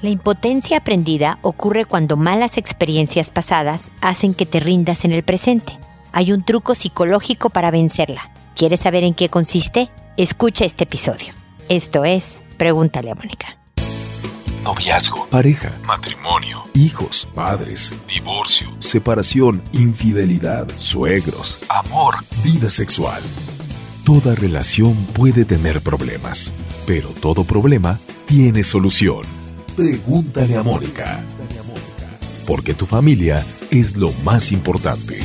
La impotencia aprendida ocurre cuando malas experiencias pasadas hacen que te rindas en el presente. Hay un truco psicológico para vencerla. ¿Quieres saber en qué consiste? Escucha este episodio. Esto es Pregúntale a Mónica. Noviazgo, pareja, matrimonio, hijos, padres, divorcio, separación, infidelidad, suegros, amor, vida sexual. Toda relación puede tener problemas, pero todo problema tiene solución. Pregúntale a Mónica. Porque tu familia es lo más importante.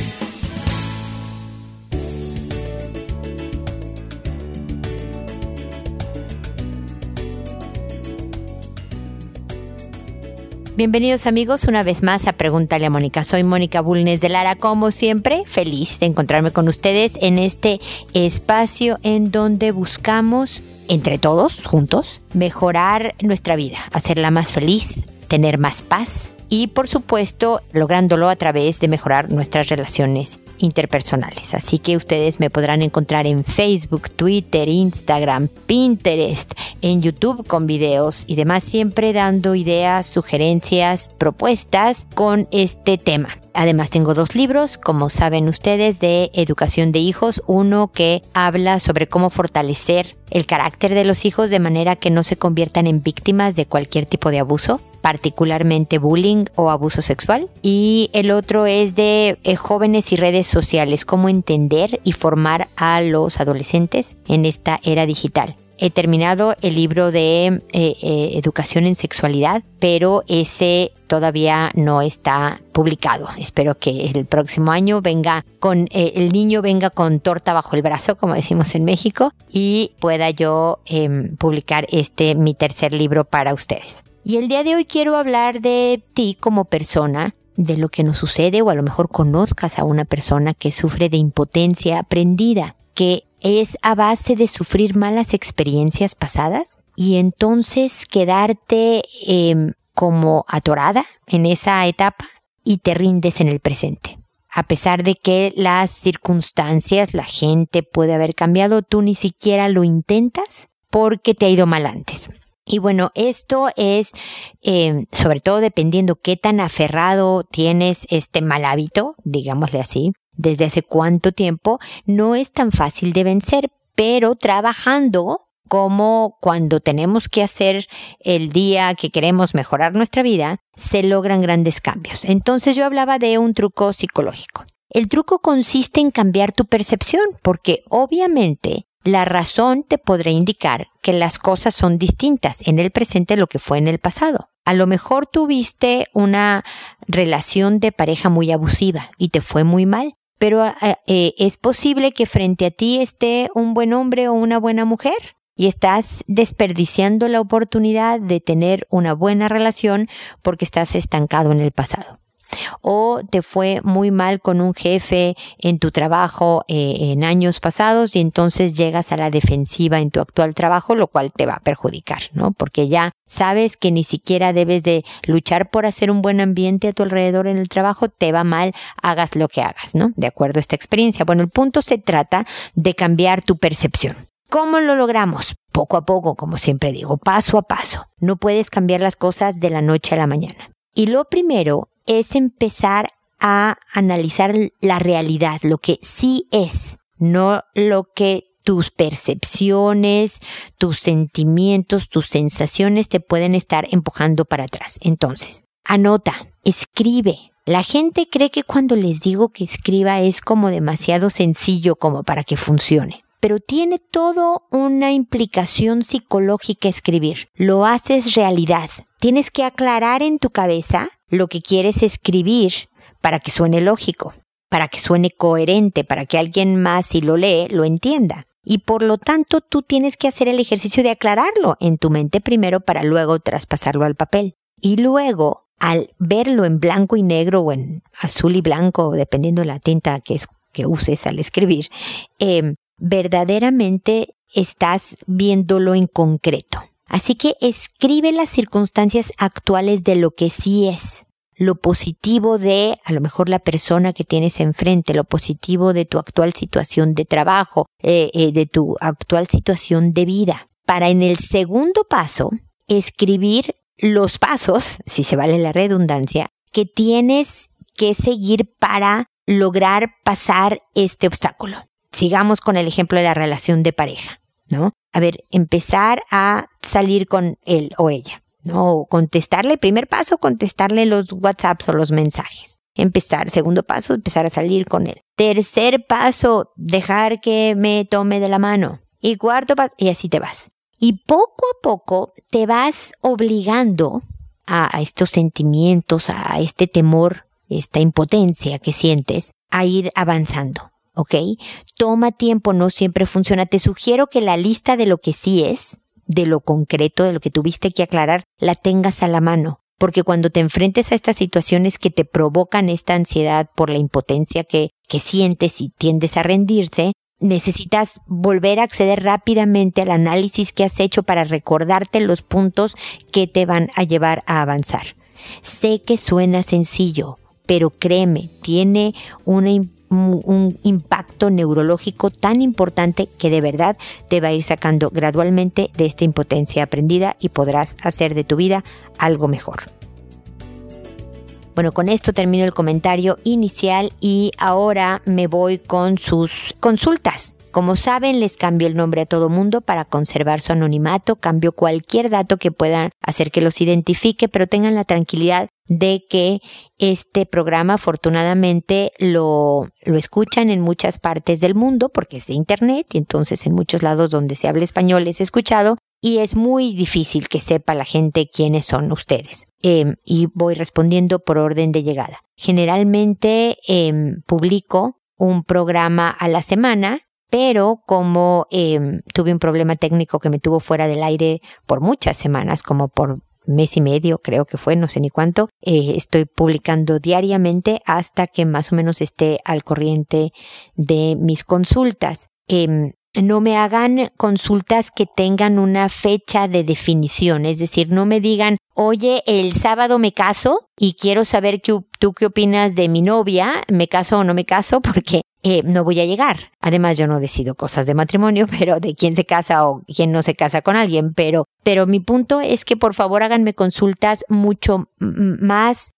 Bienvenidos amigos una vez más a Pregúntale a Mónica. Soy Mónica Bulnes de Lara, como siempre, feliz de encontrarme con ustedes en este espacio en donde buscamos, entre todos, juntos, mejorar nuestra vida, hacerla más feliz, tener más paz y por supuesto lográndolo a través de mejorar nuestras relaciones interpersonales. Así que ustedes me podrán encontrar en Facebook, Twitter, Instagram, Pinterest, en YouTube con videos y demás, siempre dando ideas, sugerencias, propuestas con este tema. Además tengo dos libros, como saben ustedes, de educación de hijos. Uno que habla sobre cómo fortalecer el carácter de los hijos de manera que no se conviertan en víctimas de cualquier tipo de abuso particularmente bullying o abuso sexual. Y el otro es de eh, jóvenes y redes sociales, cómo entender y formar a los adolescentes en esta era digital. He terminado el libro de eh, eh, educación en sexualidad, pero ese todavía no está publicado. Espero que el próximo año venga con el niño venga con torta bajo el brazo, como decimos en México, y pueda yo em, publicar este mi tercer libro para ustedes. Y el día de hoy quiero hablar de ti como persona, de lo que nos sucede o a lo mejor conozcas a una persona que sufre de impotencia aprendida, que es a base de sufrir malas experiencias pasadas y entonces quedarte em, como atorada en esa etapa y te rindes en el presente. A pesar de que las circunstancias, la gente puede haber cambiado, tú ni siquiera lo intentas porque te ha ido mal antes. Y bueno, esto es eh, sobre todo dependiendo qué tan aferrado tienes este mal hábito, digámosle así, desde hace cuánto tiempo, no es tan fácil de vencer, pero trabajando como cuando tenemos que hacer el día que queremos mejorar nuestra vida, se logran grandes cambios. Entonces yo hablaba de un truco psicológico. El truco consiste en cambiar tu percepción, porque obviamente la razón te podrá indicar que las cosas son distintas en el presente lo que fue en el pasado. A lo mejor tuviste una relación de pareja muy abusiva y te fue muy mal, pero eh, eh, es posible que frente a ti esté un buen hombre o una buena mujer y estás desperdiciando la oportunidad de tener una buena relación porque estás estancado en el pasado o te fue muy mal con un jefe en tu trabajo eh, en años pasados y entonces llegas a la defensiva en tu actual trabajo, lo cual te va a perjudicar, ¿no? Porque ya sabes que ni siquiera debes de luchar por hacer un buen ambiente a tu alrededor en el trabajo, te va mal, hagas lo que hagas, ¿no? De acuerdo a esta experiencia. Bueno, el punto se trata de cambiar tu percepción. ¿Cómo lo logramos? Poco a poco, como siempre digo, paso a paso. No puedes cambiar las cosas de la noche a la mañana. Y lo primero es empezar a analizar la realidad, lo que sí es, no lo que tus percepciones, tus sentimientos, tus sensaciones te pueden estar empujando para atrás. Entonces, anota, escribe. La gente cree que cuando les digo que escriba es como demasiado sencillo como para que funcione pero tiene todo una implicación psicológica escribir. Lo haces realidad. Tienes que aclarar en tu cabeza lo que quieres escribir para que suene lógico, para que suene coherente, para que alguien más si lo lee lo entienda. Y por lo tanto tú tienes que hacer el ejercicio de aclararlo en tu mente primero para luego traspasarlo al papel. Y luego, al verlo en blanco y negro o en azul y blanco, dependiendo de la tinta que, que uses al escribir, eh, verdaderamente estás viéndolo en concreto. Así que escribe las circunstancias actuales de lo que sí es, lo positivo de a lo mejor la persona que tienes enfrente, lo positivo de tu actual situación de trabajo, eh, eh, de tu actual situación de vida. Para en el segundo paso, escribir los pasos, si se vale la redundancia, que tienes que seguir para lograr pasar este obstáculo. Sigamos con el ejemplo de la relación de pareja, A ver, empezar a salir con él o ella, ¿no? contestarle, primer paso, contestarle los WhatsApps o los mensajes. Empezar, segundo paso, empezar a salir con él. Tercer paso, dejar que me tome de la mano. Y cuarto paso, y así te vas. Y poco a poco te vas obligando a, estos sentimientos, a este temor, esta impotencia que sientes, a ir avanzando. ¿Ok? Toma tiempo, no siempre funciona. Te sugiero que la lista de lo que sí es, de lo concreto, de lo que tuviste que aclarar, la tengas a la mano. Porque cuando te enfrentes a estas situaciones que te provocan esta ansiedad por la impotencia que, que sientes y tiendes a rendirse, necesitas volver a acceder rápidamente al análisis que has hecho para recordarte los puntos que te van a llevar a avanzar. Sé que suena sencillo, pero créeme, tiene un impacto neurológico tan importante que de verdad te va a ir sacando gradualmente de esta impotencia aprendida y podrás hacer de tu vida algo mejor. Bueno, con esto termino el comentario inicial y ahora me voy con sus consultas. Como saben, les cambio el nombre a todo mundo para conservar su anonimato, cambio cualquier dato que pueda hacer que los identifique, pero tengan la tranquilidad de que este programa afortunadamente lo, lo escuchan en muchas partes del mundo porque es de internet y entonces en muchos lados donde se habla español es escuchado y es muy difícil que sepa la gente quiénes son ustedes. Em, y voy respondiendo por orden de llegada. Generalmente em, publico un programa a la semana, pero como em, tuve un problema técnico que me tuvo fuera del aire por muchas semanas, como por mes y medio, creo que fue, no sé ni cuánto, eh, estoy publicando diariamente hasta que más o menos esté al corriente de mis consultas no me hagan consultas que tengan una fecha de definición, es decir, no me digan, oye, el sábado me caso y quiero saber tú qué opinas de mi novia, me caso o no me caso, porque eh, no voy a llegar. Además, yo no decido cosas de matrimonio, pero de quién se casa o quién no se casa con alguien, pero, pero mi punto es que por favor háganme consultas mucho más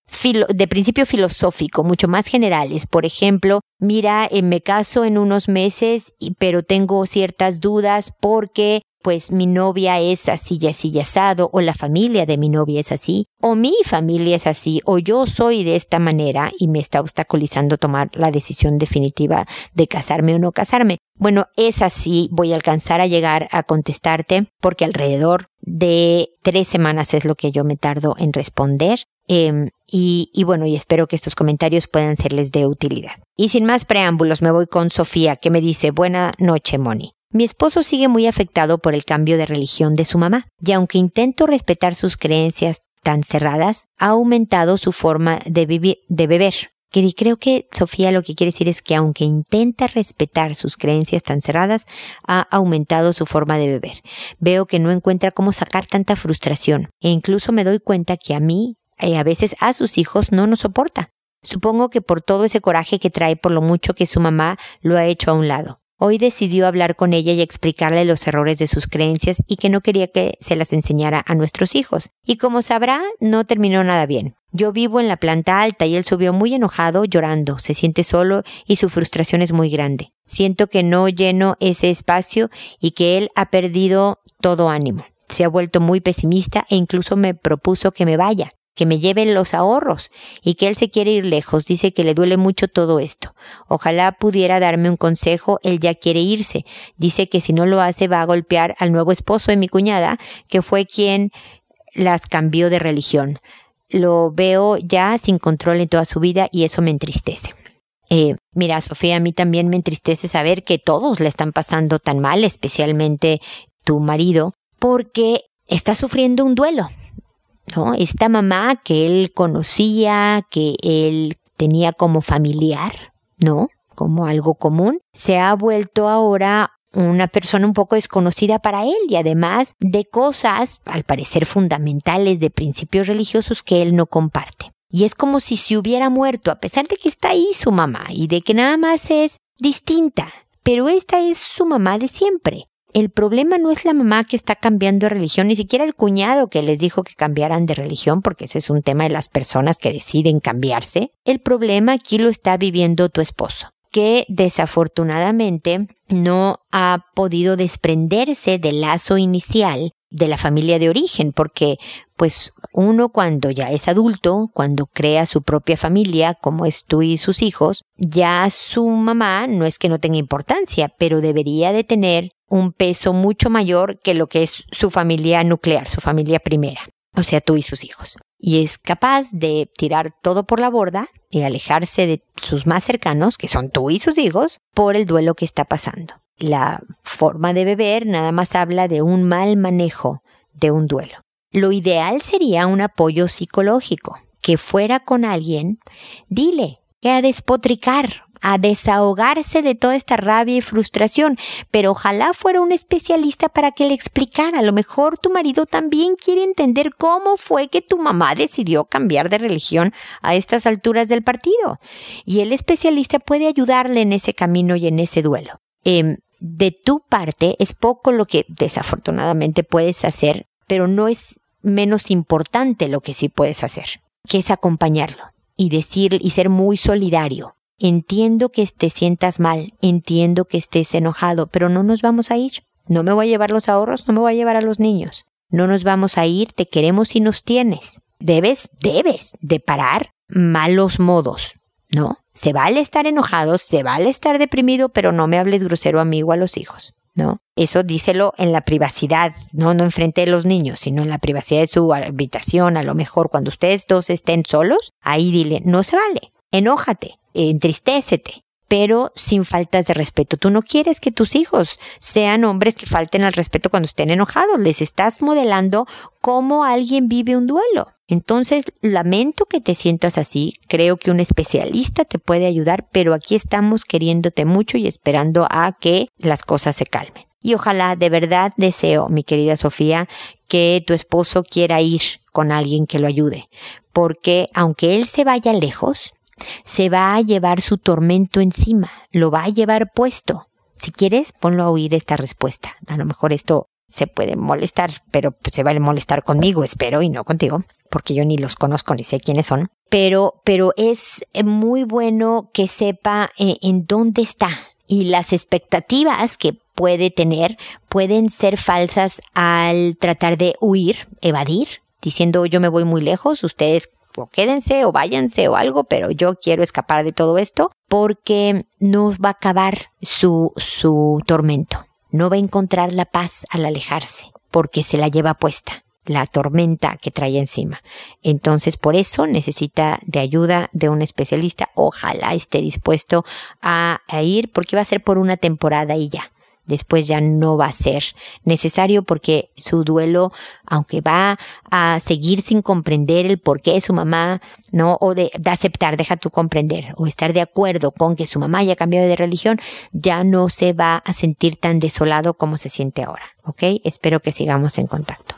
de principio filosófico, mucho más generales. Por ejemplo, mira, eh, me caso en unos meses, pero tengo ciertas dudas porque pues mi novia es así y así y asado, o la familia de mi novia es así, o mi familia es así, o yo soy de esta manera y me está obstaculizando tomar la decisión definitiva de casarme o no casarme. Bueno, es así, voy a alcanzar a llegar a contestarte porque alrededor de tres semanas es lo que yo me tardo en responder. Em, y, y, bueno, y espero que estos comentarios puedan serles de utilidad. Y sin más preámbulos, me voy con Sofía, que me dice, buena noche, Moni. Mi esposo sigue muy afectado por el cambio de religión de su mamá, y aunque intento respetar sus creencias tan cerradas, ha aumentado su forma de, vivir, de beber. Y creo que Sofía lo que quiere decir es que aunque intenta respetar sus creencias tan cerradas, ha aumentado su forma de beber. Veo que no encuentra cómo sacar tanta frustración e incluso me doy cuenta que a mí, y eh, a veces a sus hijos, no nos soporta. Supongo que por todo ese coraje que trae por lo mucho que su mamá lo ha hecho a un lado. Hoy decidió hablar con ella y explicarle los errores de sus creencias y que no quería que se las enseñara a nuestros hijos. Y como sabrá, no terminó nada bien. Yo vivo en la planta alta y él subió muy enojado, llorando, se siente solo y su frustración es muy grande. Siento que no lleno ese espacio y que él ha perdido todo ánimo. Se ha vuelto muy pesimista e incluso me propuso que me vaya que me lleven los ahorros y que él se quiere ir lejos. Dice que le duele mucho todo esto. Ojalá pudiera darme un consejo. Él ya quiere irse. Dice que si no lo hace va a golpear al nuevo esposo de mi cuñada, que fue quien las cambió de religión. Lo veo ya sin control en toda su vida y eso me entristece. Eh, mira, Sofía, a mí también me entristece saber que todos le están pasando tan mal, especialmente tu marido, porque está sufriendo un duelo ¿no? Esta mamá que él conocía, que él tenía como familiar, ¿no? Como algo común, se ha vuelto ahora una persona un poco desconocida para él y además de cosas, al parecer fundamentales, de principios religiosos que él no comparte. Y es como si se hubiera muerto, a pesar de que está ahí su mamá y de que nada más es distinta, pero esta es su mamá de siempre. El problema no es la mamá que está cambiando de religión, ni siquiera el cuñado que les dijo que cambiaran de religión, porque ese es un tema de las personas que deciden cambiarse. El problema aquí lo está viviendo tu esposo que desafortunadamente no ha podido desprenderse del lazo inicial de la familia de origen, porque pues uno cuando ya es adulto, cuando crea su propia familia, como es tú y sus hijos, ya su mamá no es que no tenga importancia, pero debería de tener un peso mucho mayor que lo que es su familia nuclear, su familia primera, o sea, tú y sus hijos y es capaz de tirar todo por la borda y alejarse de sus más cercanos, que son tú y sus hijos, por el duelo que está pasando. La forma de beber nada más habla de un mal manejo de un duelo. Lo ideal sería un apoyo psicológico, que fuera con alguien, dile, que a despotricar, a desahogarse de toda esta rabia y frustración, pero ojalá fuera un especialista para que le explicara. A lo mejor tu marido también quiere entender cómo fue que tu mamá decidió cambiar de religión a estas alturas del partido. Y el especialista puede ayudarle en ese camino y en ese duelo. Em, de tu parte es poco lo que desafortunadamente puedes hacer, pero no es menos importante lo que sí puedes hacer, que es acompañarlo y decir y ser muy solidario Entiendo que te sientas mal, entiendo que estés enojado, pero no nos vamos a ir. No me voy a llevar los ahorros, no me voy a llevar a los niños. No nos vamos a ir, te queremos y nos tienes. Debes, debes de parar malos modos, ¿no? Se vale estar enojado, se vale estar deprimido, pero no me hables grosero a mí o a los hijos, ¿no? Eso díselo en la privacidad, no, no enfrente de los niños, sino en la privacidad de su habitación, a lo mejor cuando ustedes dos estén solos, ahí dile, no se vale, enójate, entristécete, pero sin faltas de respeto. Tú no quieres que tus hijos sean hombres que falten al respeto cuando estén enojados. Les estás modelando cómo alguien vive un duelo. Entonces, lamento que te sientas así. Creo que un especialista te puede ayudar, pero aquí estamos queriéndote mucho y esperando a que las cosas se calmen. Y ojalá, de verdad deseo, mi querida Sofía, que tu esposo quiera ir con alguien que lo ayude. Porque aunque él se vaya lejos, se va a llevar su tormento encima, lo va a llevar puesto. Si quieres, ponlo a oír esta respuesta. A lo mejor esto se puede molestar, pero se va a molestar conmigo, espero, y no contigo, porque yo ni los conozco ni sé quiénes son. Pero, pero es muy bueno que sepa eh, en dónde está y las expectativas que puede tener pueden ser falsas al tratar de huir, evadir, diciendo yo me voy muy lejos, ustedes o quédense o váyanse o algo, pero yo quiero escapar de todo esto porque no va a acabar su, su tormento. No va a encontrar la paz al alejarse porque se la lleva puesta la tormenta que trae encima. Entonces, por eso necesita de ayuda de un especialista. Ojalá esté dispuesto a, ir porque va a ser por una temporada y ya después ya no va a ser necesario porque su duelo, aunque va a seguir sin comprender el por qué su mamá, no, o de, aceptar, deja tú comprender, o estar de acuerdo con que su mamá haya cambiado de religión, ya no se va a sentir tan desolado como se siente ahora. ¿Ok? Espero que sigamos en contacto.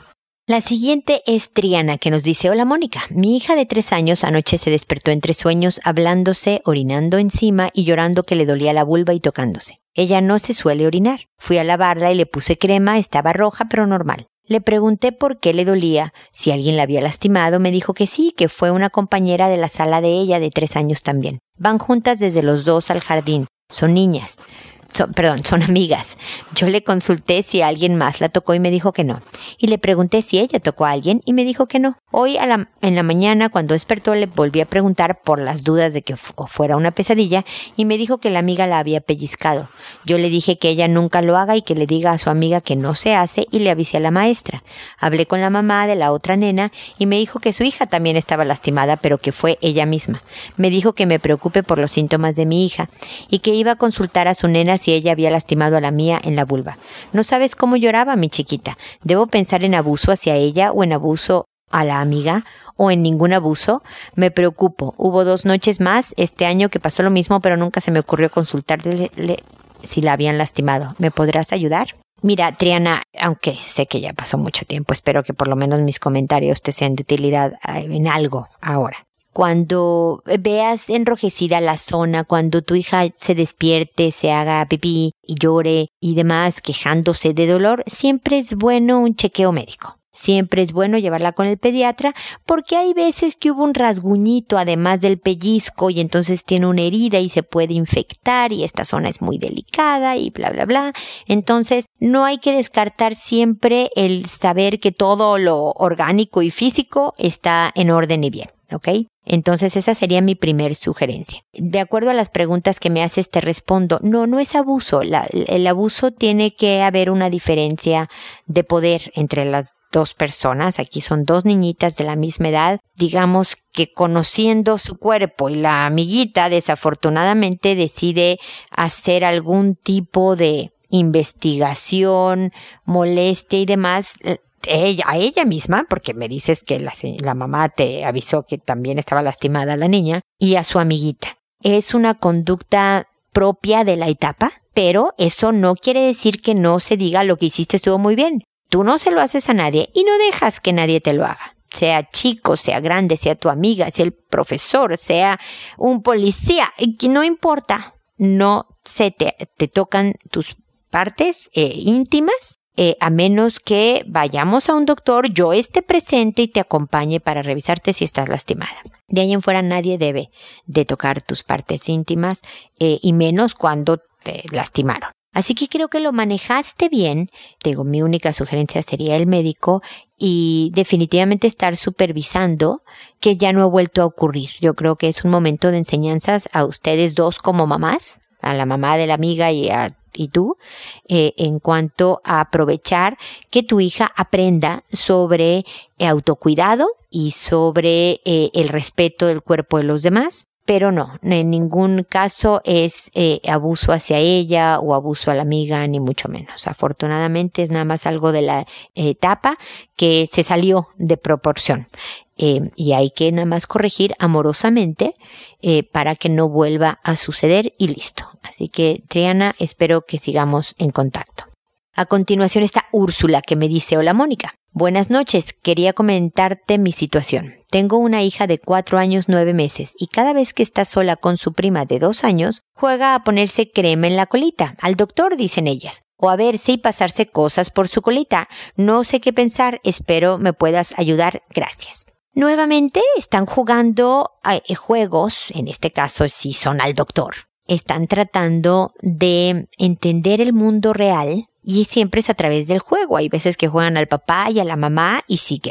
La siguiente es Triana, que nos dice, hola Mónica, mi hija de tres años anoche se despertó entre sueños hablándose, orinando encima y llorando que le dolía la vulva y tocándose. Ella no se suele orinar. Fui a lavarla y le puse crema, estaba roja pero normal. Le pregunté por qué le dolía, si alguien la había lastimado, me dijo que sí, que fue una compañera de la sala de ella de tres años también. Van juntas desde los dos al jardín. Son niñas perdón, son amigas. Yo le consulté si alguien más la tocó y me dijo que no. Y le pregunté si ella tocó a alguien y me dijo que no. Hoy a la, en la mañana, cuando despertó, le volví a preguntar por las dudas de que fuera una pesadilla y me dijo que la amiga la había pellizcado. Yo le dije que ella nunca lo haga y que le diga a su amiga que no se hace y le avisé a la maestra. Hablé con la mamá de la otra nena y me dijo que su hija también estaba lastimada, pero que fue ella misma. Me dijo que me preocupe por los síntomas de mi hija y que iba a consultar a su nena si ella había lastimado a la mía en la vulva. No sabes cómo lloraba mi chiquita. ¿Debo pensar en abuso hacia ella o en abuso a la amiga o en ningún abuso? Me preocupo. Hubo dos noches más este año que pasó lo mismo, pero nunca se me ocurrió consultarle si la habían lastimado. ¿Me podrás ayudar? Mira, Triana, aunque sé que ya pasó mucho tiempo, espero que por lo menos mis comentarios te sean de utilidad eh, en algo ahora. Cuando veas enrojecida la zona, cuando tu hija se despierte, se haga pipí y llore y demás quejándose de dolor, siempre es bueno un chequeo médico. Siempre es bueno llevarla con el pediatra porque hay veces que hubo un rasguñito además del pellizco y entonces tiene una herida y se puede infectar y esta zona es muy delicada y bla bla bla. Entonces no hay que descartar siempre el saber que todo lo orgánico y físico está en orden y bien. ¿Ok? Entonces esa sería mi primer sugerencia. De acuerdo a las preguntas que me haces, te respondo, no, no es abuso. el abuso tiene que haber una diferencia de poder entre las dos personas. Aquí son dos niñitas de la misma edad. Digamos que conociendo su cuerpo y la amiguita desafortunadamente decide hacer algún tipo de investigación, molestia y demás, ella, a ella misma, porque me dices que la, mamá te avisó que también estaba lastimada la niña, y a su amiguita. Es una conducta propia de la etapa, pero eso no quiere decir que no se diga lo que hiciste estuvo muy bien. Tú no se lo haces a nadie y no dejas que nadie te lo haga. Sea chico, sea grande, sea tu amiga, sea el profesor, sea un policía, no importa. No se te, te tocan tus partes eh, íntimas eh, a menos que vayamos a un doctor, yo esté presente y te acompañe para revisarte si estás lastimada. De ahí en fuera nadie debe de tocar tus partes íntimas eh, y menos cuando te lastimaron. Así que creo que lo manejaste bien. Digo, mi única sugerencia sería el médico y definitivamente estar supervisando que ya no ha vuelto a ocurrir. Yo creo que es un momento de enseñanzas a ustedes dos como mamás, a la mamá de la amiga y a y tú eh, en cuanto a aprovechar que tu hija aprenda sobre eh, autocuidado y sobre eh, el respeto del cuerpo de los demás pero no, en ningún caso es abuso hacia ella o abuso a la amiga, ni mucho menos. Afortunadamente es nada más algo de la etapa que se salió de proporción. Eh, y hay que nada más corregir amorosamente eh, para que no vuelva a suceder y listo. Así que Triana, espero que sigamos en contacto. A continuación está Úrsula que me dice, hola Mónica. Buenas noches, quería comentarte mi situación. Tengo una hija de cuatro años nueve meses y cada vez que está sola con su prima de dos años, juega a ponerse crema en la colita. Al doctor, dicen ellas. O a verse y pasarse cosas por su colita. No sé qué pensar, espero me puedas ayudar. Gracias. Nuevamente están jugando eh, juegos, en este caso si son al doctor. Están tratando de entender el mundo real y siempre es a través del juego. Hay veces que juegan al papá y a la mamá y si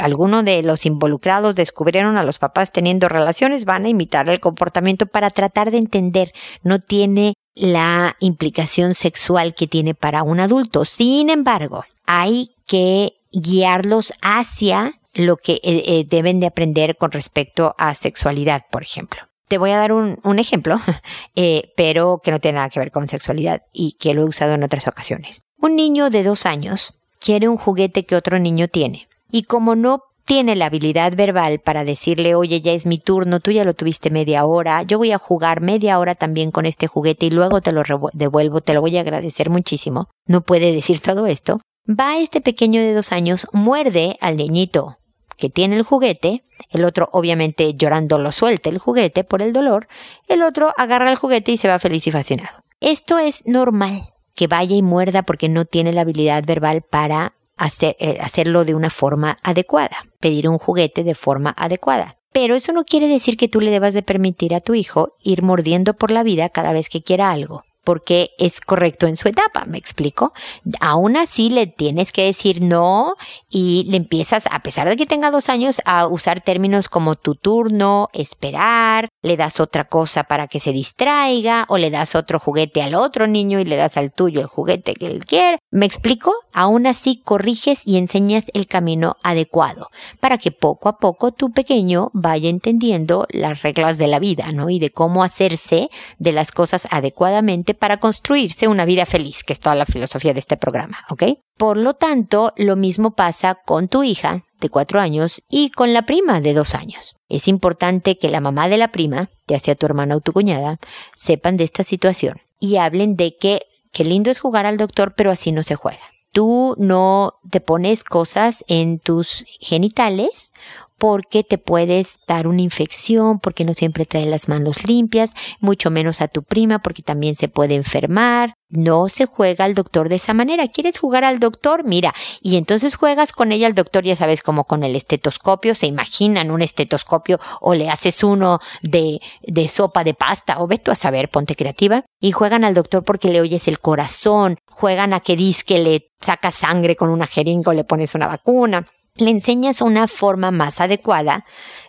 alguno de los involucrados descubrieron a los papás teniendo relaciones, van a imitar el comportamiento para tratar de entender. No tiene la implicación sexual que tiene para un adulto. Sin embargo, hay que guiarlos hacia lo que eh, eh, deben de aprender con respecto a sexualidad, por ejemplo. Te voy a dar un, ejemplo, eh, pero que no tiene nada que ver con sexualidad y que lo he usado en otras ocasiones. Un niño de dos años quiere un juguete que otro niño tiene y como no tiene la habilidad verbal para decirle, oye, ya es mi turno, tú ya lo tuviste media hora, yo voy a jugar media hora también con este juguete y luego te lo devuelvo, te lo voy a agradecer muchísimo. No puede decir todo esto. Va este pequeño de dos años, muerde al niñito que tiene el juguete, el otro obviamente llorando lo suelta el juguete por el dolor, el otro agarra el juguete y se va feliz y fascinado. Esto es normal, que vaya y muerda porque no tiene la habilidad verbal para eh, hacerlo de una forma adecuada, pedir un juguete de forma adecuada. Pero eso no quiere decir que tú le debas de permitir a tu hijo ir mordiendo por la vida cada vez que quiera algo porque es correcto en su etapa, me explico. Aún así le tienes que decir no y le empiezas, a pesar de que tenga dos años, a usar términos como tu turno, esperar, le das otra cosa para que se distraiga o le das otro juguete al otro niño y le das al tuyo el juguete que él quiere. ¿Me explico? Aún así corriges y enseñas el camino adecuado para que poco a poco tu pequeño vaya entendiendo las reglas de la vida, ¿no? Y de cómo hacerse de las cosas adecuadamente para construirse una vida feliz, que es toda la filosofía de este programa, ¿ok? Por lo tanto, lo mismo pasa con tu hija de cuatro años y con la prima de dos años. Es importante que la mamá de la prima, ya sea tu hermana o tu cuñada, sepan de esta situación y hablen de que qué lindo es jugar al doctor, pero así no se juega. Tú no te pones cosas en tus genitales porque te puedes dar una infección, porque no siempre trae las manos limpias, mucho menos a tu prima porque también se puede enfermar. No se juega al doctor de esa manera. ¿Quieres jugar al doctor? Mira, y entonces juegas con ella al doctor, ya sabes, como con el estetoscopio, se imaginan un estetoscopio o le haces uno de, de sopa de pasta o ve tú a saber, ponte creativa. Y juegan al doctor porque le oyes el corazón, juegan a que que le sacas sangre con una jeringa o le pones una vacuna le enseñas una forma más adecuada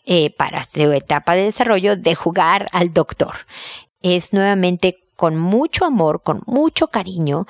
eh, para su etapa de desarrollo de jugar al doctor. Es nuevamente con mucho amor, con mucho cariño,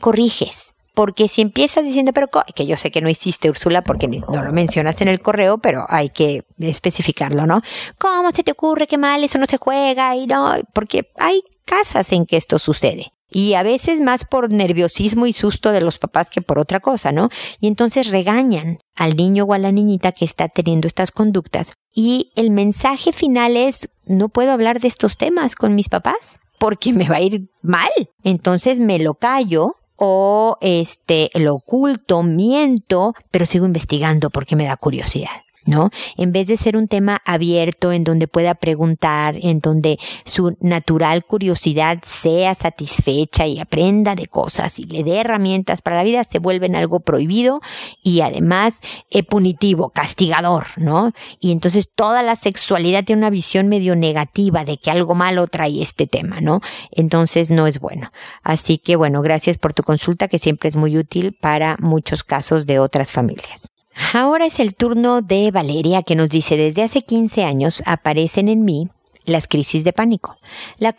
corriges. Porque si empiezas diciendo, pero que yo sé que no hiciste Úrsula porque no lo mencionas en el correo, pero hay que especificarlo, ¿no? ¿Cómo se te ocurre que mal eso no se juega? Y no, porque hay casas en que esto sucede y a veces más por nerviosismo y susto de los papás que por otra cosa, ¿no? Y entonces regañan al niño o a la niñita que está teniendo estas conductas. Y el mensaje final es, no puedo hablar de estos temas con mis papás porque me va a ir mal. Entonces me lo callo o este lo oculto, miento, pero sigo investigando porque me da curiosidad. ¿No? En vez de ser un tema abierto en donde pueda preguntar, en donde su natural curiosidad sea satisfecha y aprenda de cosas y le dé herramientas para la vida, se vuelven algo prohibido y además eh, punitivo, castigador, ¿no? Y entonces toda la sexualidad tiene una visión medio negativa de que algo malo trae este tema, ¿no? Entonces no es bueno. Así que bueno, gracias por tu consulta que siempre es muy útil para muchos casos de otras familias. Ahora es el turno de Valeria que nos dice, desde hace 15 años aparecen en mí las crisis de pánico, la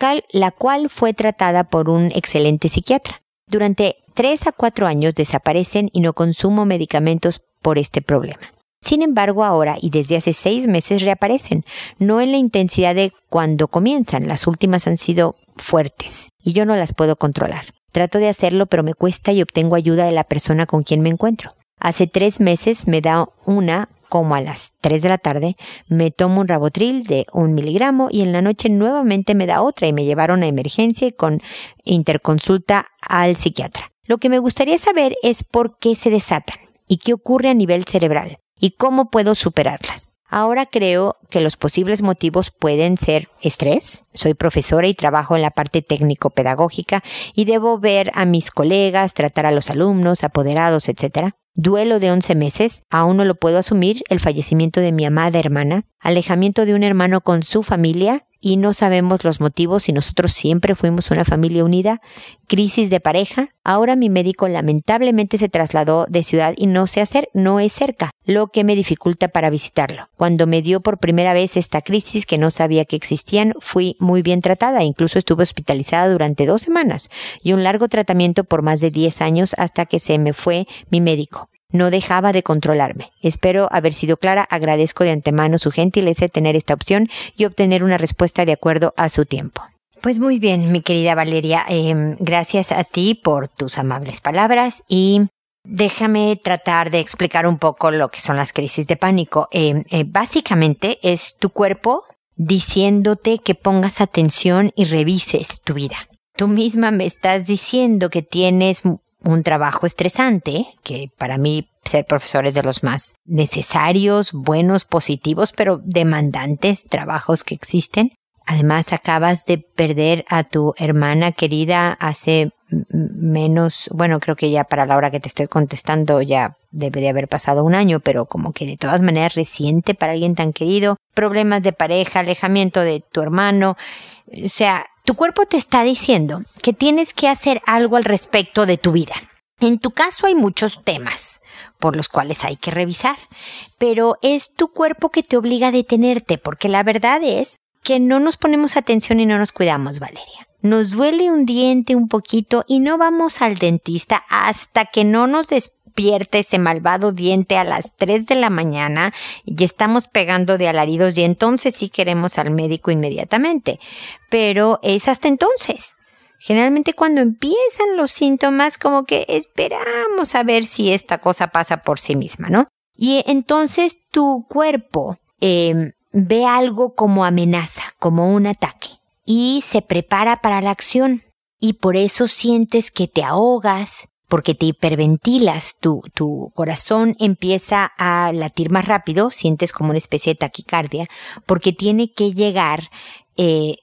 cual, fue tratada por un excelente psiquiatra. Durante 3 a 4 años desaparecen y no consumo medicamentos por este problema. Sin embargo, ahora y desde hace seis meses reaparecen, no en la intensidad de cuando comienzan, las últimas han sido fuertes y yo no las puedo controlar. Trato de hacerlo, pero me cuesta y obtengo ayuda de la persona con quien me encuentro. Hace tres meses me da una como a las 3 de la tarde, me tomo un rabotril de un miligramo y en la noche nuevamente me da otra y me llevaron a emergencia y con interconsulta al psiquiatra. Lo que me gustaría saber es por qué se desatan y qué ocurre a nivel cerebral y cómo puedo superarlas. Ahora creo que los posibles motivos pueden ser estrés. Soy profesora y trabajo en la parte técnico-pedagógica y debo ver a mis colegas, tratar a los alumnos, apoderados, etc. Duelo de 11 meses, aún no lo puedo asumir, el fallecimiento de mi amada hermana, alejamiento de un hermano con su familia, y no sabemos los motivos y nosotros siempre fuimos una familia unida, crisis de pareja, ahora mi médico lamentablemente se trasladó de ciudad y no sé hacer, no es cerca, lo que me dificulta para visitarlo. Cuando me dio por primera vez esta crisis que no sabía que existían, fui muy bien tratada, incluso estuve hospitalizada durante dos semanas y un largo tratamiento por más de 10 años hasta que se me fue mi médico. No dejaba de controlarme. Espero haber sido clara. Agradezco de antemano su gentileza de tener esta opción y obtener una respuesta de acuerdo a su tiempo. Pues muy bien, mi querida Valeria. Em, gracias a ti por tus amables palabras y déjame tratar de explicar un poco lo que son las crisis de pánico. Em, eh, básicamente es tu cuerpo diciéndote que pongas atención y revises tu vida. Tú misma me estás diciendo que tienes un trabajo estresante, que para mí ser profesor es de los más necesarios, buenos, positivos, pero demandantes trabajos que existen. Además, acabas de perder a tu hermana querida hace menos, bueno, creo que ya para la hora que te estoy contestando ya debe de haber pasado un año, pero como que de todas maneras reciente para alguien tan querido, problemas de pareja, alejamiento de tu hermano, o sea, tu cuerpo te está diciendo que tienes que hacer algo al respecto de tu vida. En tu caso hay muchos temas por los cuales hay que revisar, pero es tu cuerpo que te obliga a detenerte, porque la verdad es que no nos ponemos atención y no nos cuidamos, Valeria. Nos duele un diente un poquito y no vamos al dentista hasta que no nos despierta ese malvado diente a las 3 de la mañana y estamos pegando de alaridos y entonces sí queremos al médico inmediatamente. Pero es hasta entonces. Generalmente cuando empiezan los síntomas como que esperamos a ver si esta cosa pasa por sí misma, ¿no? Y entonces tu cuerpo em, ve algo como amenaza, como un ataque, y se prepara para la acción. Y por eso sientes que te ahogas, porque te hiperventilas, tu, tu corazón empieza a latir más rápido, sientes como una especie de taquicardia, porque tiene que llegar eh,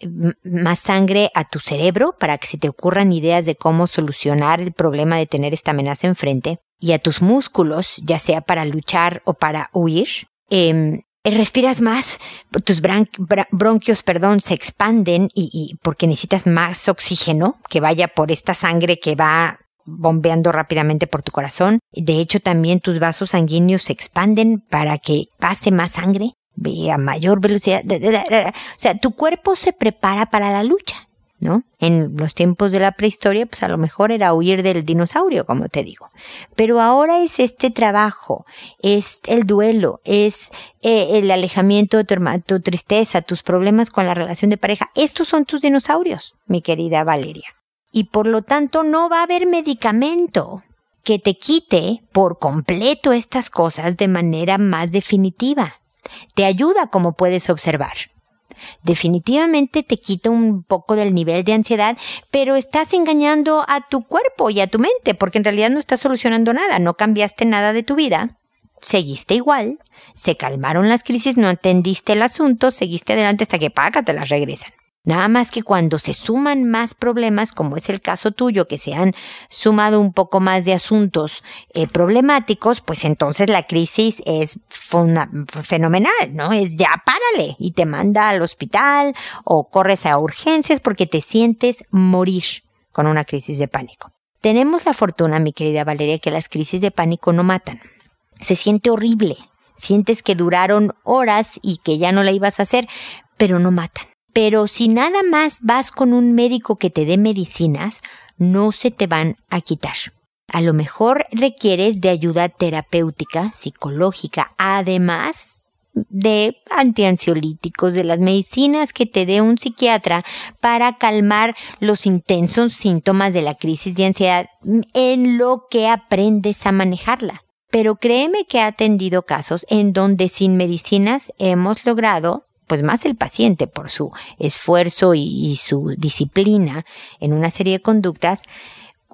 más sangre a tu cerebro para que se te ocurran ideas de cómo solucionar el problema de tener esta amenaza enfrente y a tus músculos, ya sea para luchar o para huir. Eh, respiras más, tus bronquios, perdón, se expanden y, y porque necesitas más oxígeno que vaya por esta sangre que va bombeando rápidamente por tu corazón. De hecho, también tus vasos sanguíneos se expanden para que pase más sangre a mayor velocidad. O sea, tu cuerpo se prepara para la lucha, ¿no? En los tiempos de la prehistoria, pues a lo mejor era huir del dinosaurio, como te digo. Pero ahora es este trabajo, es el duelo, es eh, el alejamiento de tu, tu tristeza, tus problemas con la relación de pareja. Estos son tus dinosaurios, mi querida Valeria y por lo tanto no va a haber medicamento que te quite por completo estas cosas de manera más definitiva. Te ayuda como puedes observar. Definitivamente te quita un poco del nivel de ansiedad, pero estás engañando a tu cuerpo y a tu mente, porque en realidad no estás solucionando nada, no cambiaste nada de tu vida, seguiste igual, se calmaron las crisis, no entendiste el asunto, seguiste adelante hasta que paga te las regresan. Nada más que cuando se suman más problemas, como es el caso tuyo, que se han sumado un poco más de asuntos eh, problemáticos, pues entonces la crisis es fenomenal, ¿no? Es ya párale y te manda al hospital o corres a urgencias porque te sientes morir con una crisis de pánico. Tenemos la fortuna, mi querida Valeria, que las crisis de pánico no matan. Se siente horrible. Sientes que duraron horas y que ya no la ibas a hacer, pero no matan. Pero si nada más vas con un médico que te dé medicinas, no se te van a quitar. A lo mejor requieres de ayuda terapéutica, psicológica, además de antiansiolíticos, de las medicinas que te dé un psiquiatra para calmar los intensos síntomas de la crisis de ansiedad en lo que aprendes a manejarla. Pero créeme que ha atendido casos en donde sin medicinas hemos logrado pues más el paciente por su esfuerzo y, su disciplina en una serie de conductas,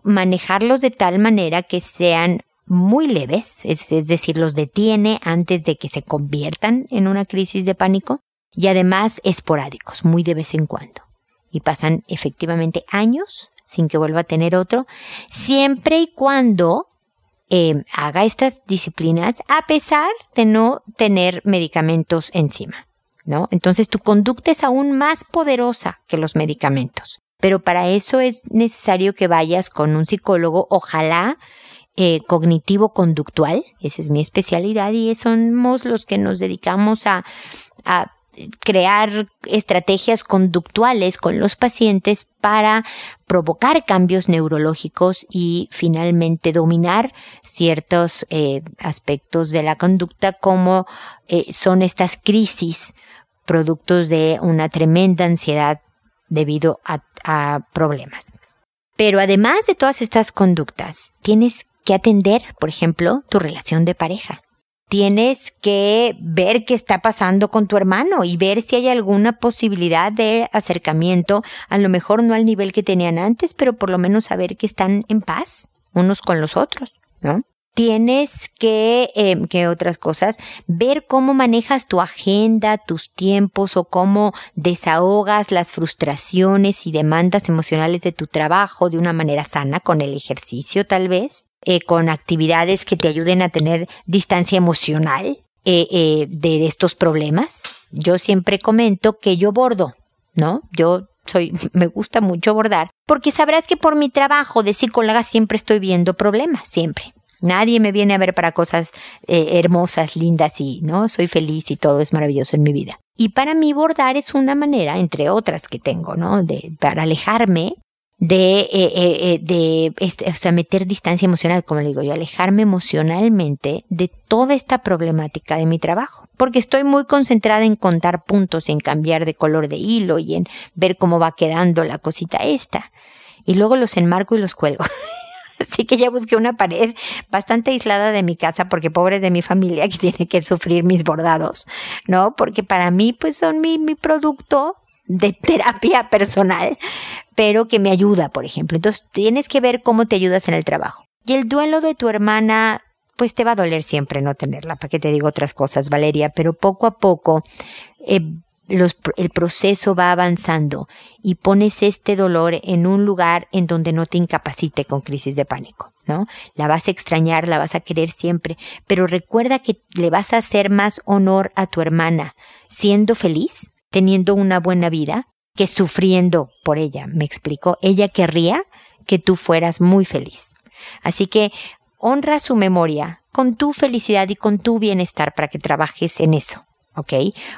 manejarlos de tal manera que sean muy leves, es, decir, los detiene antes de que se conviertan en una crisis de pánico y además esporádicos, muy de vez en cuando. Y pasan efectivamente años sin que vuelva a tener otro, siempre y cuando eh, haga estas disciplinas a pesar de no tener medicamentos encima. ¿No? Entonces tu conducta es aún más poderosa que los medicamentos. Pero para eso es necesario que vayas con un psicólogo, ojalá eh, cognitivo-conductual, esa es mi especialidad y somos los que nos dedicamos a, crear estrategias conductuales con los pacientes para provocar cambios neurológicos y finalmente dominar ciertos eh, aspectos de la conducta como eh, son estas crisis productos de una tremenda ansiedad debido a, problemas. Pero además de todas estas conductas, tienes que atender, por ejemplo, tu relación de pareja. Tienes que ver qué está pasando con tu hermano y ver si hay alguna posibilidad de acercamiento, a lo mejor no al nivel que tenían antes, pero por lo menos saber que están en paz unos con los otros, ¿no? Tienes que, eh, que otras cosas, ver cómo manejas tu agenda, tus tiempos o cómo desahogas las frustraciones y demandas emocionales de tu trabajo de una manera sana, con el ejercicio tal vez, eh, con actividades que te ayuden a tener distancia emocional eh, eh, de estos problemas. Yo siempre comento que yo bordo, ¿no? Yo soy, me gusta mucho bordar, porque sabrás que por mi trabajo de psicóloga siempre estoy viendo problemas, siempre. Nadie me viene a ver para cosas eh, hermosas, lindas y, ¿no? Soy feliz y todo es maravilloso en mi vida. Y para mí bordar es una manera, entre otras que tengo, ¿no? De, para alejarme de, eh, eh, de este, o sea, meter distancia emocional, como le digo yo, alejarme emocionalmente de toda esta problemática de mi trabajo. Porque estoy muy concentrada en contar puntos, en cambiar de color de hilo y en ver cómo va quedando la cosita esta. Y luego los enmarco y los cuelgo. Así que ya busqué una pared bastante aislada de mi casa porque pobre de mi familia que tiene que sufrir mis bordados, ¿no? Porque para mí pues son mi, mi producto de terapia personal, pero que me ayuda, por ejemplo. Entonces tienes que ver cómo te ayudas en el trabajo. Y el duelo de tu hermana, pues te va a doler siempre no tenerla, para que te digo otras cosas, Valeria, pero poco a poco eh, el proceso va avanzando y pones este dolor en un lugar en donde no te incapacite con crisis de pánico, ¿no? La vas a extrañar, la vas a querer siempre, pero recuerda que le vas a hacer más honor a tu hermana siendo feliz, teniendo una buena vida, que sufriendo por ella, me explico. Ella querría que tú fueras muy feliz. Así que honra su memoria con tu felicidad y con tu bienestar para que trabajes en eso. ¿Ok?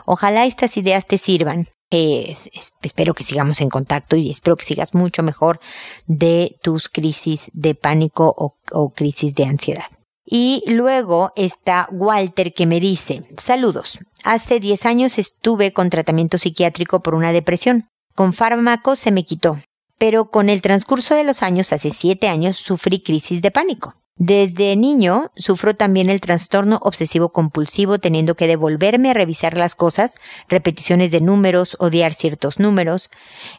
Ojalá estas ideas te sirvan. espero que sigamos en contacto y espero que sigas mucho mejor de tus crisis de pánico o, crisis de ansiedad. Y luego está Walter que me dice, saludos, hace 10 años estuve con tratamiento psiquiátrico por una depresión. Con fármacos se me quitó, pero con el transcurso de los años, hace 7 años, sufrí crisis de pánico. Desde niño sufro también el trastorno obsesivo compulsivo teniendo que devolverme a revisar las cosas, repeticiones de números, odiar ciertos números.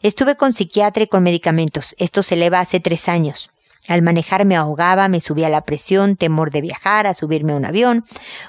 Estuve con psiquiatra y con medicamentos. Esto se eleva hace tres años. Al manejar me ahogaba, me subía la presión, temor de viajar, a subirme a un avión.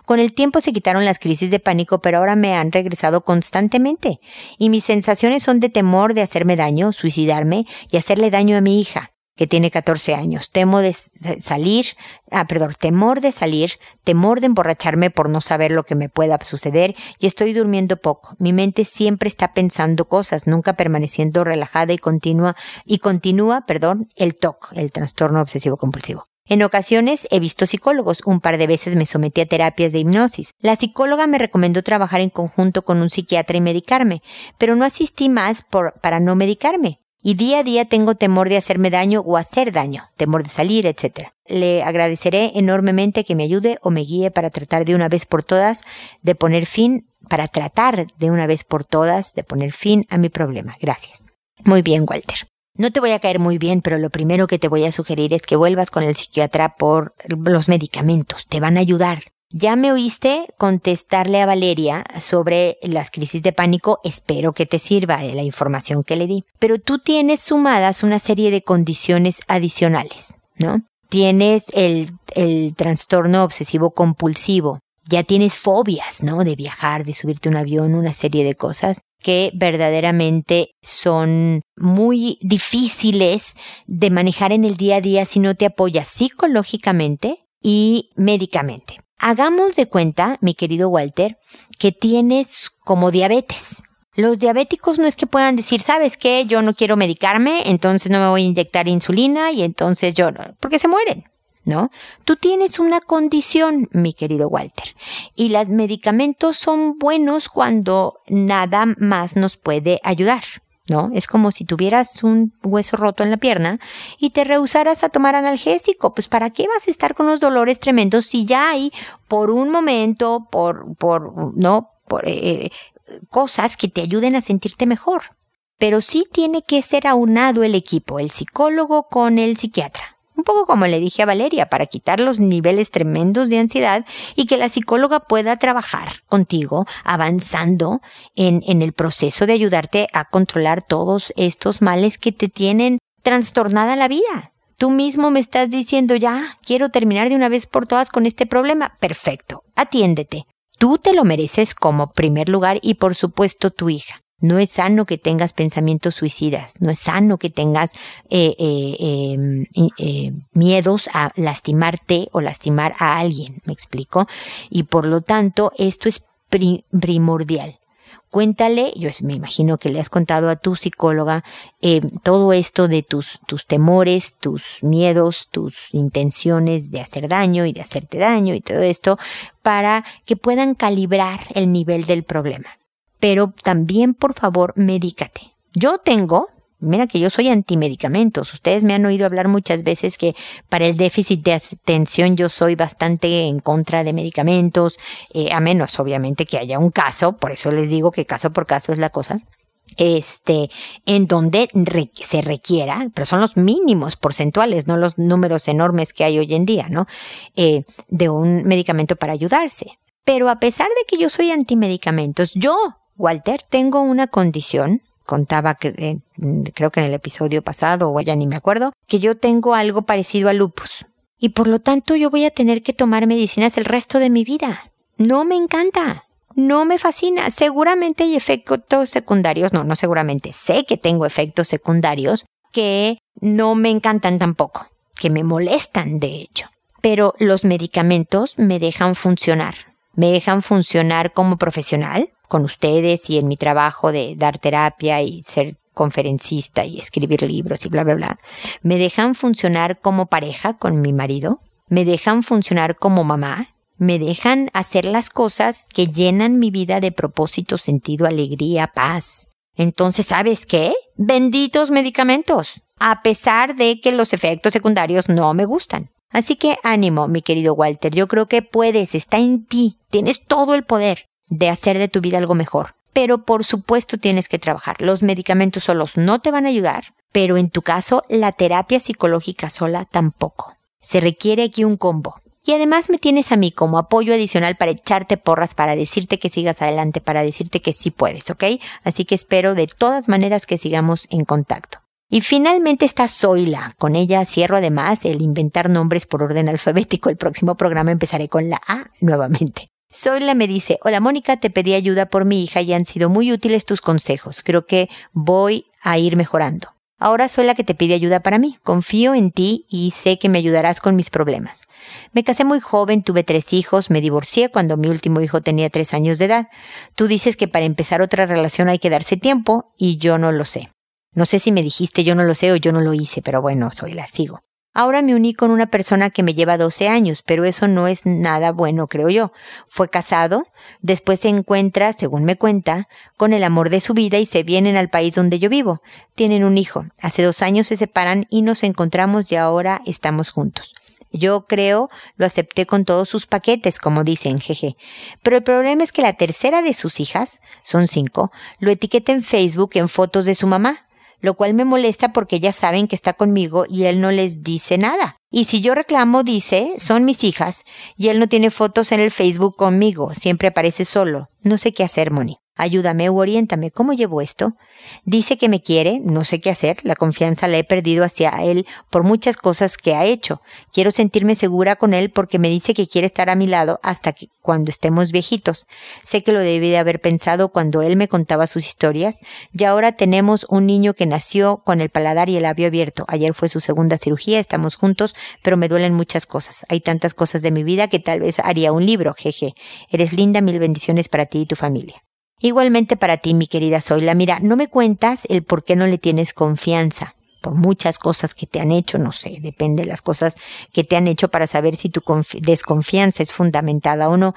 Con el tiempo se quitaron las crisis de pánico, pero ahora me han regresado constantemente. Y mis sensaciones son de temor de hacerme daño, suicidarme y hacerle daño a mi hija que tiene 14 años. Temo de salir, ah, perdón, temor de salir, temor de emborracharme por no saber lo que me pueda suceder y estoy durmiendo poco. Mi mente siempre está pensando cosas, nunca permaneciendo relajada y continua, y continúa, perdón, el TOC, el trastorno obsesivo compulsivo. En ocasiones he visto psicólogos, un par de veces me sometí a terapias de hipnosis. La psicóloga me recomendó trabajar en conjunto con un psiquiatra y medicarme, pero no asistí más por, para no medicarme y día a día tengo temor de hacerme daño o hacer daño, temor de salir, etc. Le agradeceré enormemente que me ayude o me guíe para tratar de una vez por todas de poner fin, para tratar de una vez por todas de poner fin a mi problema. Gracias. Muy bien, Walter. No te voy a caer muy bien, pero lo primero que te voy a sugerir es que vuelvas con el psiquiatra por los medicamentos. Te van a ayudar. Ya me oíste contestarle a Valeria sobre las crisis de pánico, espero que te sirva de la información que le di. Pero tú tienes sumadas una serie de condiciones adicionales, ¿no? Tienes el, el trastorno obsesivo compulsivo, ya tienes fobias, ¿no? De viajar, de subirte a un avión, una serie de cosas que verdaderamente son muy difíciles de manejar en el día a día si no te apoyas psicológicamente y médicamente. Hagamos de cuenta, mi querido Walter, que tienes como diabetes. Los diabéticos no es que puedan decir, ¿sabes qué? Yo no quiero medicarme, entonces no me voy a inyectar insulina y entonces yo no, porque se mueren. ¿No? Tú tienes una condición, mi querido Walter, y los medicamentos son buenos cuando nada más nos puede ayudar. ¿No? Es como si tuvieras un hueso roto en la pierna y te rehusaras a tomar analgésico. Pues ¿para qué vas a estar con los dolores tremendos si ya hay por un momento, por, por, no, por eh, eh, cosas que te ayuden a sentirte mejor? Pero sí tiene que ser aunado el equipo, el psicólogo con el psiquiatra. Un poco como le dije a Valeria, para quitar los niveles tremendos de ansiedad y que la psicóloga pueda trabajar contigo avanzando en, en el proceso de ayudarte a controlar todos estos males que te tienen trastornada la vida. Tú mismo me estás diciendo ya, quiero terminar de una vez por todas con este problema. Perfecto, atiéndete. Tú te lo mereces como primer lugar y por supuesto tu hija. No es sano que tengas pensamientos suicidas, no es sano que tengas eh, eh, em, eh, miedos a lastimarte o lastimar a alguien, me explico. Y por lo tanto, esto es primordial. Cuéntale, yo me imagino que le has contado a tu psicóloga todo esto de tus temores, tus miedos, tus intenciones de hacer daño y de hacerte daño y todo esto para que puedan calibrar el nivel del problema pero también por favor medícate. Yo tengo, mira que yo soy antimedicamentos, ustedes me han oído hablar muchas veces que para el déficit de atención yo soy bastante en contra de medicamentos, eh, a menos obviamente que haya un caso, por eso les digo que caso por caso es la cosa este, en donde se requiera, pero son los mínimos porcentuales, no los números enormes que hay hoy en día, ¿no? Eh, de un medicamento para ayudarse. Pero a pesar de que yo soy antimedicamentos, yo Walter, tengo una condición, contaba que, creo que en el episodio pasado, o ya ni me acuerdo, que yo tengo algo parecido a lupus. y por lo tanto yo voy a tener que tomar medicinas el resto de mi vida. No me encanta. No me fascina. Seguramente hay efectos secundarios. No, no seguramente. Sé que tengo efectos secundarios que no me encantan tampoco, que me molestan de hecho. Pero los medicamentos me dejan funcionar. Me dejan funcionar como profesional, con ustedes y en mi trabajo de dar terapia y ser conferencista y escribir libros y bla, bla, bla. Me dejan funcionar como pareja con mi marido. Me dejan funcionar como mamá. Me dejan hacer las cosas que llenan mi vida de propósito, sentido, alegría, paz. Entonces, ¿sabes qué? Benditos medicamentos, a pesar de que los efectos secundarios no me gustan. Así que ánimo, mi querido Walter, yo creo que puedes, está en ti, tienes todo el poder de hacer de tu vida algo mejor. Pero por supuesto tienes que trabajar. Los medicamentos solos no te van a ayudar, pero en tu caso la terapia psicológica sola tampoco. Se requiere aquí un combo. Y además me tienes a mí como apoyo adicional para echarte porras, para decirte que sigas adelante, para decirte que sí puedes, ¿ok? Así que espero de todas maneras que sigamos en contacto. Y finalmente está Zoila. Con ella cierro además el inventar nombres por orden alfabético. El próximo programa empezaré con la A nuevamente. Zoila me dice, hola Mónica, te pedí ayuda por mi hija y han sido muy útiles tus consejos. Creo que voy a ir mejorando. Ahora soy la que te pide ayuda para mí. Confío en ti y sé que me ayudarás con mis problemas. Me casé muy joven, tuve tres hijos, me divorcié cuando mi último hijo tenía tres años de edad. Tú dices que para empezar otra relación hay que darse tiempo y yo no lo sé. No sé si me dijiste yo no lo sé o yo no lo hice, pero bueno, soy la sigo. Ahora me uní con una persona que me lleva 12 años, pero eso no es nada bueno, creo yo. Fue casado, después se encuentra, según me cuenta, con el amor de su vida y se vienen al país donde yo vivo. Tienen un hijo. Hace dos años se separan y nos encontramos y ahora estamos juntos. Yo creo lo acepté con todos sus paquetes, como dicen, jeje. Pero el problema es que la tercera de sus hijas, son cinco, lo etiqueta en Facebook en fotos de su mamá lo cual me molesta porque ellas saben que está conmigo y él no les dice nada. Y si yo reclamo, dice, son mis hijas, y él no tiene fotos en el Facebook conmigo, siempre aparece solo. No sé qué hacer, Moni. Ayúdame o oriéntame. ¿Cómo llevo esto? Dice que me quiere, no sé qué hacer. La confianza la he perdido hacia él por muchas cosas que ha hecho. Quiero sentirme segura con él porque me dice que quiere estar a mi lado hasta que cuando estemos viejitos. Sé que lo debí de haber pensado cuando él me contaba sus historias. Y ahora tenemos un niño que nació con el paladar y el labio abierto. Ayer fue su segunda cirugía, estamos juntos, pero me duelen muchas cosas. Hay tantas cosas de mi vida que tal vez haría un libro, jeje. Eres linda, mil bendiciones para ti y tu familia. Igualmente para ti, mi querida Zoila, mira, no me cuentas el por qué no le tienes confianza por muchas cosas que te han hecho, no sé, depende de las cosas que te han hecho para saber si tu desconfianza es fundamentada o no.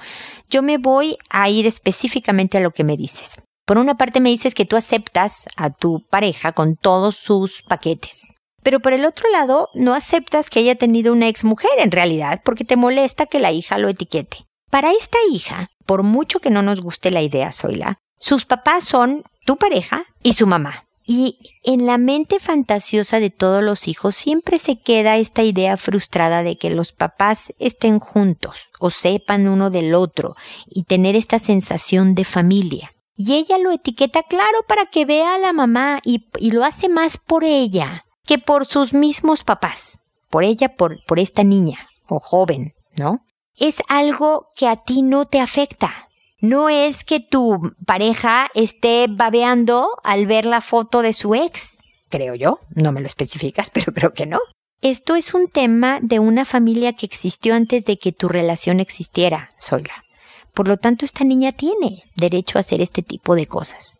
Yo me voy a ir específicamente a lo que me dices. Por una parte me dices que tú aceptas a tu pareja con todos sus paquetes. Pero por el otro lado, no aceptas que haya tenido una ex mujer en realidad, porque te molesta que la hija lo etiquete. Para esta hija, por mucho que no nos guste la idea, Zoila, sus papás son tu pareja y su mamá. Y en la mente fantasiosa de todos los hijos siempre se queda esta idea frustrada de que los papás estén juntos o sepan uno del otro y tener esta sensación de familia. Y ella lo etiqueta claro para que vea a la mamá y, lo hace más por ella que por sus mismos papás. Por ella, por, por esta niña o joven, ¿no? Es algo que a ti no te afecta. No es que tu pareja esté babeando al ver la foto de su ex. Creo yo, no me lo especificas, pero creo que no. Esto es un tema de una familia que existió antes de que tu relación existiera, Zoila. Por lo tanto, esta niña tiene derecho a hacer este tipo de cosas.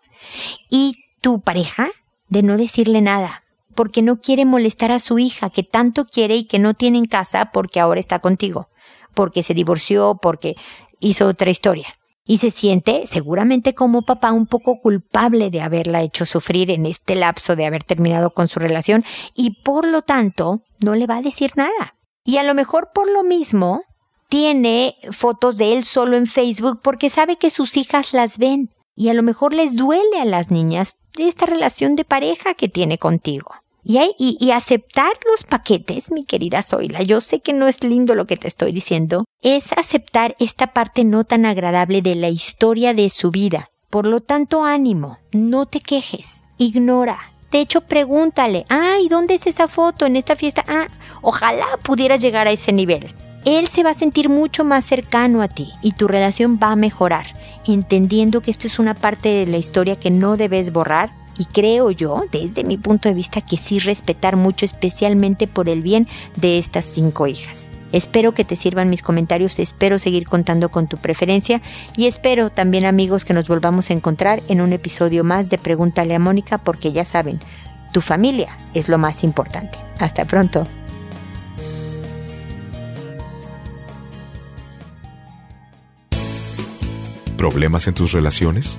Y tu pareja, de no decirle nada, porque no quiere molestar a su hija, que tanto quiere y que no tiene en casa porque ahora está contigo porque se divorció, porque hizo otra historia. Y se siente seguramente como papá un poco culpable de haberla hecho sufrir en este lapso de haber terminado con su relación y por lo tanto no le va a decir nada. Y a lo mejor por lo mismo tiene fotos de él solo en Facebook porque sabe que sus hijas las ven y a lo mejor les duele a las niñas esta relación de pareja que tiene contigo. Y, aceptar los paquetes, mi querida Zoila, yo sé que no es lindo lo que te estoy diciendo, es aceptar esta parte no tan agradable de la historia de su vida. Por lo tanto, ánimo, no te quejes, ignora, De hecho, pregúntale, ay, ¿dónde es esa foto en esta fiesta? Ah, ojalá pudieras llegar a ese nivel. Él se va a sentir mucho más cercano a ti y tu relación va a mejorar, entendiendo que esto es una parte de la historia que no debes borrar y creo yo, desde mi punto de vista, que sí respetar mucho, especialmente por el bien de estas cinco hijas. Espero que te sirvan mis comentarios, espero seguir contando con tu preferencia y espero también amigos que nos volvamos a encontrar en un episodio más de Pregúntale a Mónica porque ya saben, tu familia es lo más importante. Hasta pronto. ¿Problemas en tus relaciones?